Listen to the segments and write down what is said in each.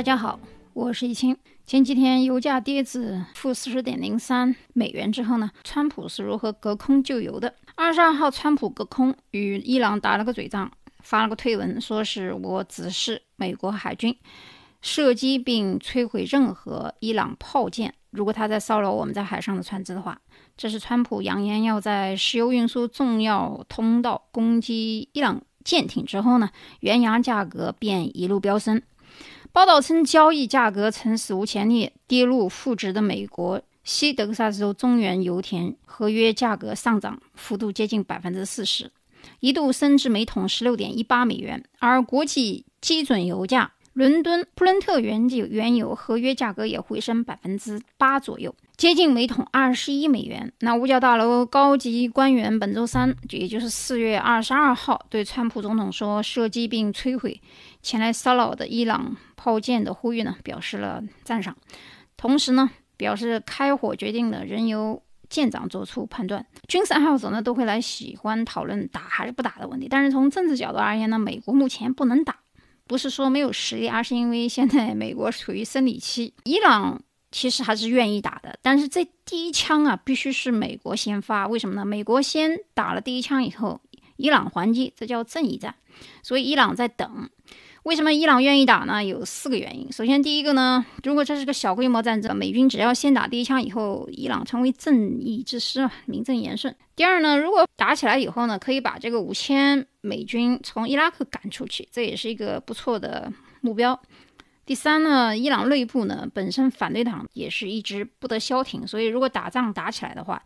大家好，我是易清。前几天油价跌至负四十点零三美元之后呢，川普是如何隔空救油的？二十二号，川普隔空与伊朗打了个嘴仗，发了个推文，说是我指示美国海军射击并摧毁任何伊朗炮舰，如果他在骚扰我们在海上的船只的话。这是川普扬言要在石油运输重要通道攻击伊朗舰艇之后呢，原油价格便一路飙升。报道称，交易价格曾史无前例跌入负值的美国西德克萨斯州中原油田合约价格上涨幅度接近百分之四十，一度升至每桶十六点一八美元。而国际基准油价，伦敦布伦特原油原油合约价格也回升百分之八左右，接近每桶二十一美元。那五角大楼高级官员本周三，也就是四月二十二号，对川普总统说射击并摧毁前来骚扰的伊朗。炮舰的呼吁呢，表示了赞赏，同时呢，表示开火决定的仍由舰长做出判断。军事爱好者呢，都会来喜欢讨论打还是不打的问题。但是从政治角度而言呢，美国目前不能打，不是说没有实力，而是因为现在美国处于生理期。伊朗其实还是愿意打的，但是这第一枪啊，必须是美国先发。为什么呢？美国先打了第一枪以后，伊朗还击，这叫正义战。所以伊朗在等。为什么伊朗愿意打呢？有四个原因。首先，第一个呢，如果这是个小规模战争，美军只要先打第一枪以后，伊朗成为正义之师，名正言顺。第二呢，如果打起来以后呢，可以把这个五千美军从伊拉克赶出去，这也是一个不错的目标。第三呢，伊朗内部呢本身反对党也是一直不得消停，所以如果打仗打起来的话，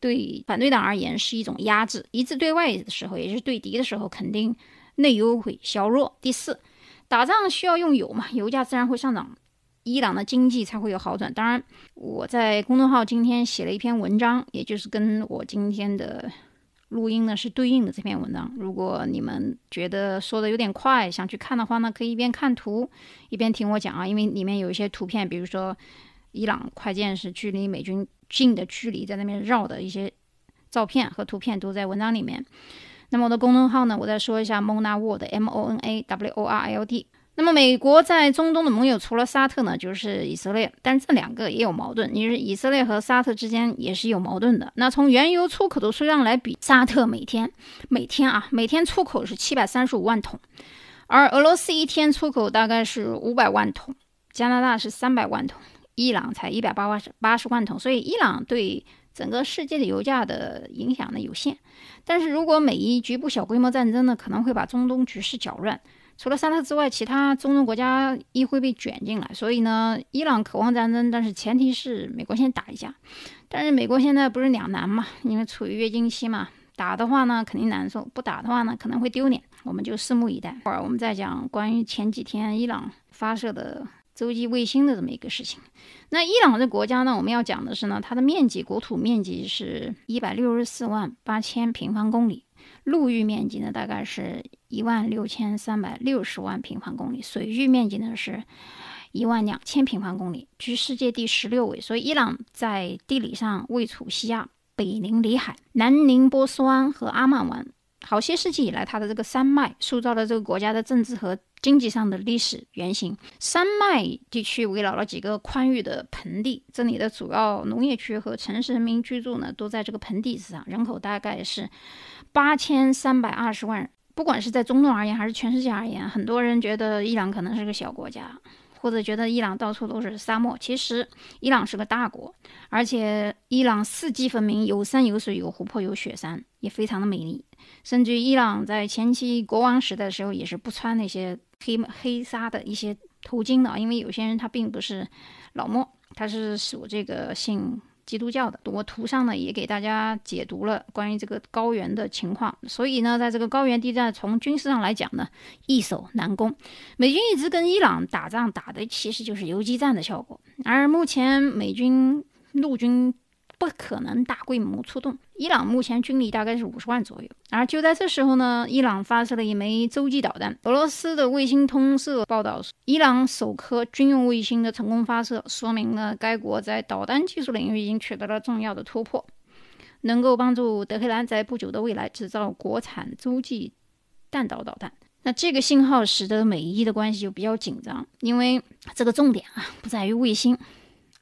对反对党而言是一种压制。一致对外的时候，也就是对敌的时候，肯定内忧会削弱。第四。打仗需要用油嘛，油价自然会上涨，伊朗的经济才会有好转。当然，我在公众号今天写了一篇文章，也就是跟我今天的录音呢是对应的这篇文章。如果你们觉得说的有点快，想去看的话呢，可以一边看图一边听我讲啊，因为里面有一些图片，比如说伊朗快舰是距离美军近的距离，在那边绕的一些照片和图片都在文章里面。那么我的公众号呢？我再说一下 Mona World，M O N A W O R L D。那么美国在中东的盟友除了沙特呢，就是以色列，但这两个也有矛盾。你是以色列和沙特之间也是有矛盾的。那从原油出口的数量来比，沙特每天每天啊，每天出口是七百三十五万桶，而俄罗斯一天出口大概是五百万桶，加拿大是三百万桶，伊朗才一百八十八十万桶。所以伊朗对整个世界的油价的影响呢有限，但是如果美伊局部小规模战争呢，可能会把中东局势搅乱。除了沙特之外，其他中东国家亦会被卷进来。所以呢，伊朗渴望战争，但是前提是美国先打一架。但是美国现在不是两难嘛？因为处于月经期嘛，打的话呢肯定难受，不打的话呢可能会丢脸。我们就拭目以待。会儿我们再讲关于前几天伊朗发射的。洲际卫星的这么一个事情，那伊朗这国家呢，我们要讲的是呢，它的面积国土面积是一百六十四万八千平方公里，陆域面积呢大概是一万六千三百六十万平方公里，水域面积呢是一万两千平方公里，居世界第十六位。所以伊朗在地理上位处西亚，北临里海，南临波斯湾和阿曼湾。好些世纪以来，它的这个山脉塑造了这个国家的政治和经济上的历史原型。山脉地区围绕了几个宽裕的盆地，这里的主要农业区和城市人民居住呢，都在这个盆地之上。人口大概是八千三百二十万人。不管是在中东而言，还是全世界而言，很多人觉得伊朗可能是个小国家。或者觉得伊朗到处都是沙漠，其实伊朗是个大国，而且伊朗四季分明，有山有水，有湖泊，有雪山，也非常的美丽。甚至伊朗在前期国王时代的时候，也是不穿那些黑黑纱的一些头巾的，因为有些人他并不是老莫，他是属这个姓。基督教的，我图上呢也给大家解读了关于这个高原的情况。所以呢，在这个高原地带，从军事上来讲呢，易守难攻。美军一直跟伊朗打仗，打的其实就是游击战的效果。而目前美军陆军。不可能大规模出动。伊朗目前军力大概是五十万左右，而就在这时候呢，伊朗发射了一枚洲际导弹。俄罗斯的卫星通社报道，伊朗首颗军用卫星的成功发射，说明了该国在导弹技术领域已经取得了重要的突破，能够帮助德黑兰在不久的未来制造国产洲际弹道导弹。那这个信号使得美伊的关系就比较紧张，因为这个重点啊不在于卫星，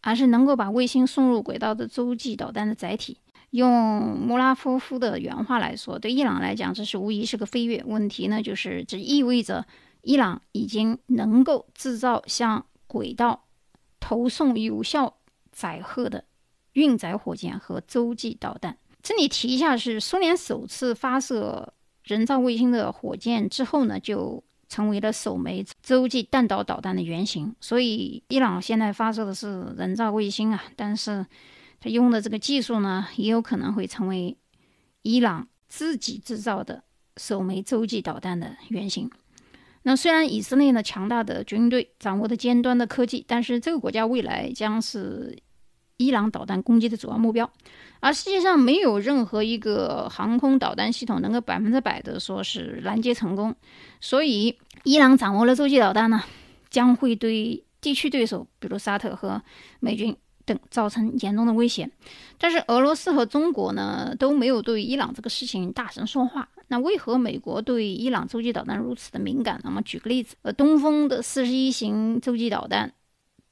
而是能够把卫星送入轨道的洲际导弹的载体。用穆拉夫夫的原话来说，对伊朗来讲，这是无疑是个飞跃。问题呢，就是这意味着伊朗已经能够制造向轨道投送有效载荷的运载火箭和洲际导弹。这里提一下，是苏联首次发射。人造卫星的火箭之后呢，就成为了首枚洲际弹道导弹的原型。所以，伊朗现在发射的是人造卫星啊，但是它用的这个技术呢，也有可能会成为伊朗自己制造的首枚洲际导弹的原型。那虽然以色列呢强大的军队掌握的尖端的科技，但是这个国家未来将是。伊朗导弹攻击的主要目标，而世界上没有任何一个航空导弹系统能够百分之百的说是拦截成功，所以伊朗掌握了洲际导弹呢，将会对地区对手，比如沙特和美军等造成严重的威胁。但是俄罗斯和中国呢都没有对伊朗这个事情大声说话，那为何美国对伊朗洲际导弹如此的敏感？那么举个例子，呃，东风的四十一型洲际导弹。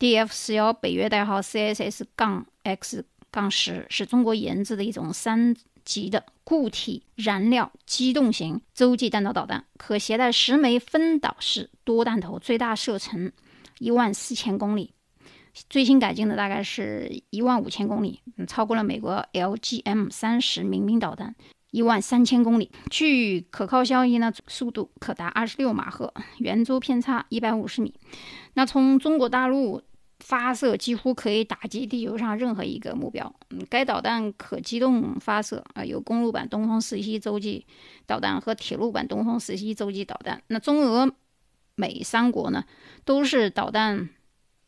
DF 四幺北约代号 CSS 杠 X 杠十是中国研制的一种三级的固体燃料机动型洲际弹道导弹，可携带十枚分导式多弹头，最大射程一万四千公里。最新改进的大概是一万五千公里，超过了美国 LGM 三十民兵导弹一万三千公里。据可靠消息呢，速度可达二十六马赫，圆周偏差一百五十米。那从中国大陆。发射几乎可以打击地球上任何一个目标。嗯，该导弹可机动发射啊，有公路版东风十一洲际导弹和铁路版东风十一洲际导弹。那中俄美三国呢，都是导弹。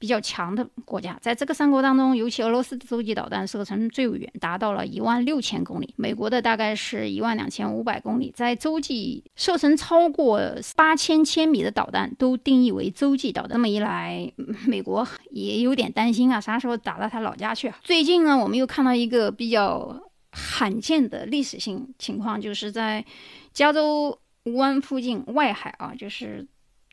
比较强的国家，在这个三国当中，尤其俄罗斯的洲际导弹射程最远，达到了一万六千公里；美国的大概是一万两千五百公里。在洲际射程超过八千千米的导弹都定义为洲际导弹。这么一来，美国也有点担心啊，啥时候打到他老家去啊？最近呢，我们又看到一个比较罕见的历史性情况，就是在加州湾附近外海啊，就是。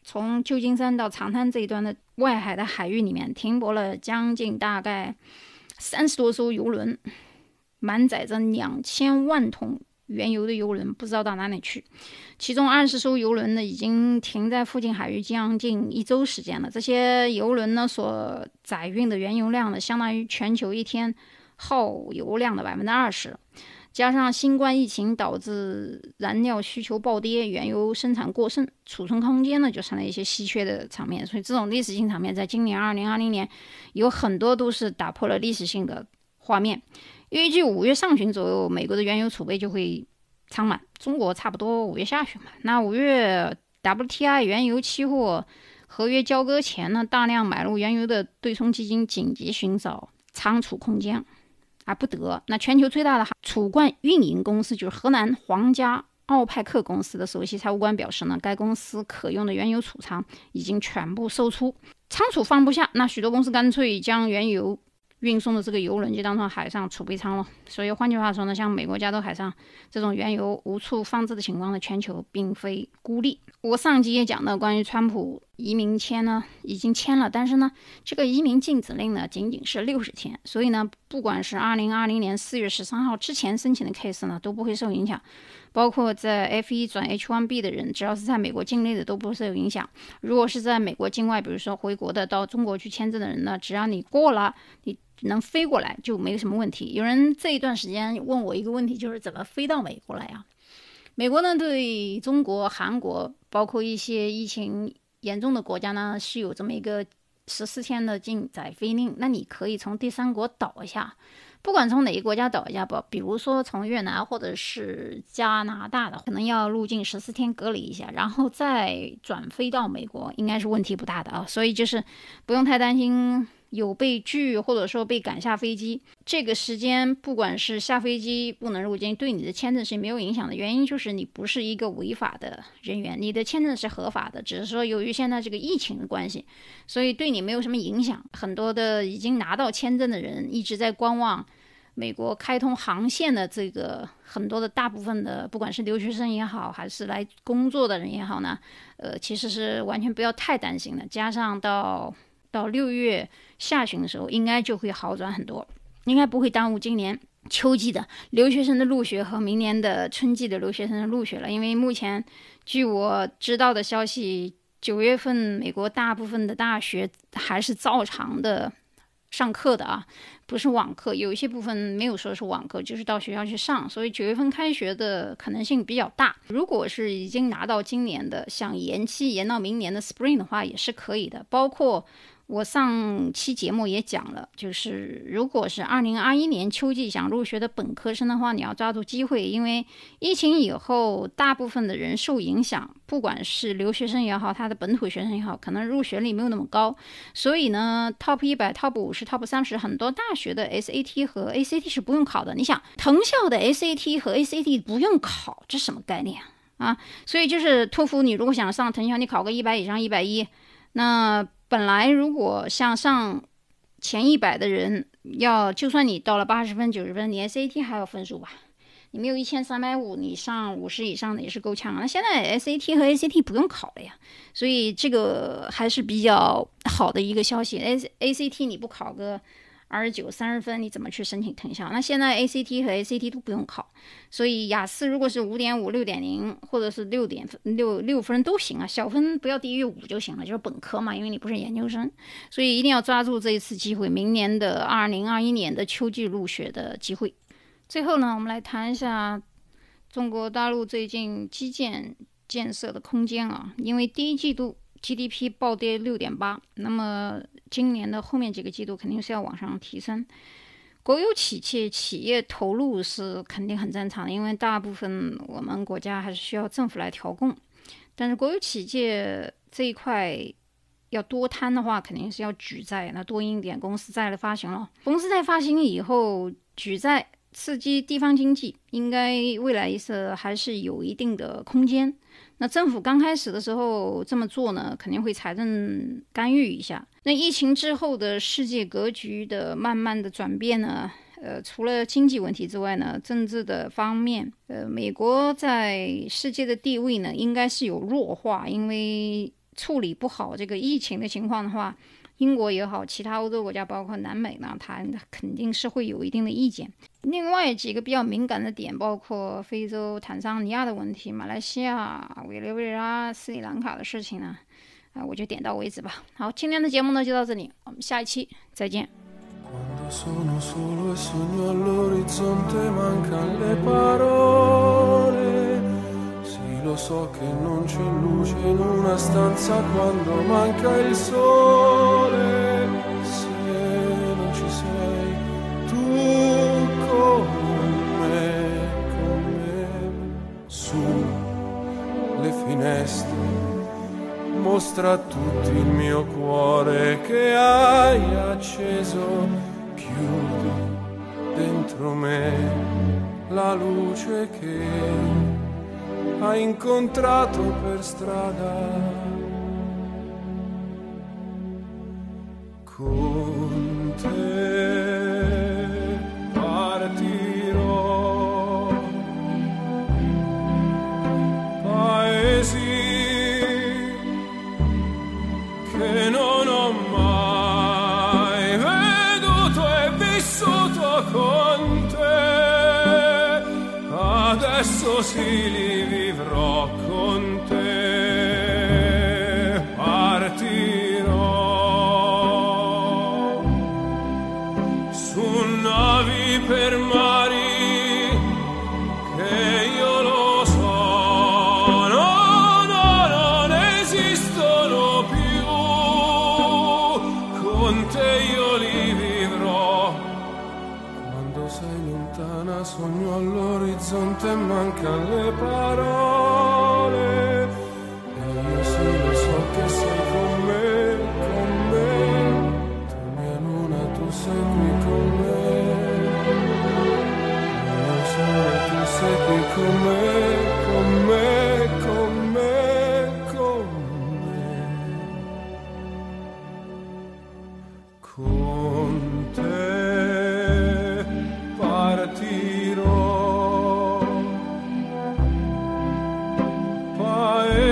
从旧金山到长滩这一端的外海的海域里面，停泊了将近大概三十多艘游轮，满载着两千万桶原油的游轮不知道到哪里去。其中二十艘游轮呢，已经停在附近海域将近一周时间了。这些游轮呢，所载运的原油量呢，相当于全球一天耗油量的百分之二十。加上新冠疫情导致燃料需求暴跌，原油生产过剩，储存空间呢就成了一些稀缺的场面。所以这种历史性场面，在今年二零二零年有很多都是打破了历史性的画面。预计五月上旬左右，美国的原油储备就会仓满，中国差不多五月下旬嘛。那五月 WTI 原油期货合约交割前呢，大量买入原油的对冲基金紧急寻找仓储空间。而不得。那全球最大的储罐运营公司就是河南皇家奥派克公司的首席财务官表示呢，该公司可用的原油储藏已经全部售出，仓储放不下，那许多公司干脆将原油。运送的这个油轮就当成海上储备舱了。所以换句话说呢，像美国加州海上这种原油无处放置的情况呢，全球并非孤立。我上集也讲到，关于川普移民签呢，已经签了，但是呢，这个移民禁止令呢，仅仅是六十天。所以呢，不管是二零二零年四月十三号之前申请的 case 呢，都不会受影响。包括在 F 一转 H 一 B 的人，只要是在美国境内的，都不受影响。如果是在美国境外，比如说回国的，到中国去签证的人呢，只要你过了，你。能飞过来就没有什么问题。有人这一段时间问我一个问题，就是怎么飞到美国来呀？美国呢对中国、韩国，包括一些疫情严重的国家呢，是有这么一个十四天的禁载飞令。那你可以从第三国倒一下，不管从哪个国家倒一下，不，比如说从越南或者是加拿大的，可能要入境十四天隔离一下，然后再转飞到美国，应该是问题不大的啊。所以就是不用太担心。有被拒，或者说被赶下飞机，这个时间不管是下飞机不能入境，对你的签证是没有影响的。原因就是你不是一个违法的人员，你的签证是合法的，只是说由于现在这个疫情的关系，所以对你没有什么影响。很多的已经拿到签证的人一直在观望，美国开通航线的这个很多的大部分的，不管是留学生也好，还是来工作的人也好呢，呃，其实是完全不要太担心的。加上到到六月下旬的时候，应该就会好转很多，应该不会耽误今年秋季的留学生的入学和明年的春季的留学生的入学了。因为目前据我知道的消息，九月份美国大部分的大学还是照常的。上课的啊，不是网课，有一些部分没有说是网课，就是到学校去上，所以九月份开学的可能性比较大。如果是已经拿到今年的，想延期延到明年的 Spring 的话，也是可以的，包括。我上期节目也讲了，就是如果是二零二一年秋季想入学的本科生的话，你要抓住机会，因为疫情以后，大部分的人受影响，不管是留学生也好，他的本土学生也好，可能入学率没有那么高，所以呢，Top 一百、Top 五十、Top 三十，很多大学的 SAT 和 ACT 是不用考的。你想，藤校的 SAT 和 ACT 不用考，这什么概念啊？所以就是托福，你如果想上藤校，你考个一百以上，一百一，那。本来如果像上前一百的人，要就算你到了八十分、九十分，你 SAT 还有分数吧？你没有一千三百五，你上五十以上的也是够呛。那现在 SAT 和 ACT 不用考了呀，所以这个还是比较好的一个消息。A ACT 你不考个。二十九、三十分，你怎么去申请藤校？那现在 ACT 和 ACT 都不用考，所以雅思如果是五点五、六点零，或者是六点六六分都行啊，小分不要低于五就行了，就是本科嘛，因为你不是研究生，所以一定要抓住这一次机会，明年的二零二一年的秋季入学的机会。最后呢，我们来谈一下中国大陆最近基建建设的空间啊，因为第一季度。GDP 暴跌六点八，那么今年的后面几个季度肯定是要往上提升。国有企业企业投入是肯定很正常的，因为大部分我们国家还是需要政府来调控。但是国有企业这一块要多摊的话，肯定是要举债，那多印点公司债的发行了。公司债发行以后举债刺激地方经济，应该未来是还是有一定的空间。那政府刚开始的时候这么做呢，肯定会财政干预一下。那疫情之后的世界格局的慢慢的转变呢，呃，除了经济问题之外呢，政治的方面，呃，美国在世界的地位呢，应该是有弱化，因为处理不好这个疫情的情况的话。英国也好，其他欧洲国家，包括南美呢，它肯定是会有一定的意见。另外几个比较敏感的点，包括非洲坦桑尼亚的问题、马来西亚、委内瑞拉、斯里兰卡的事情呢，啊，我就点到为止吧。好，今天的节目呢就到这里，我们下一期再见。so. Mostra a tutti il mio cuore che hai acceso, chiudi dentro me la luce che ha incontrato per strada. Con Adesso si li con te preparou.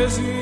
Jésus.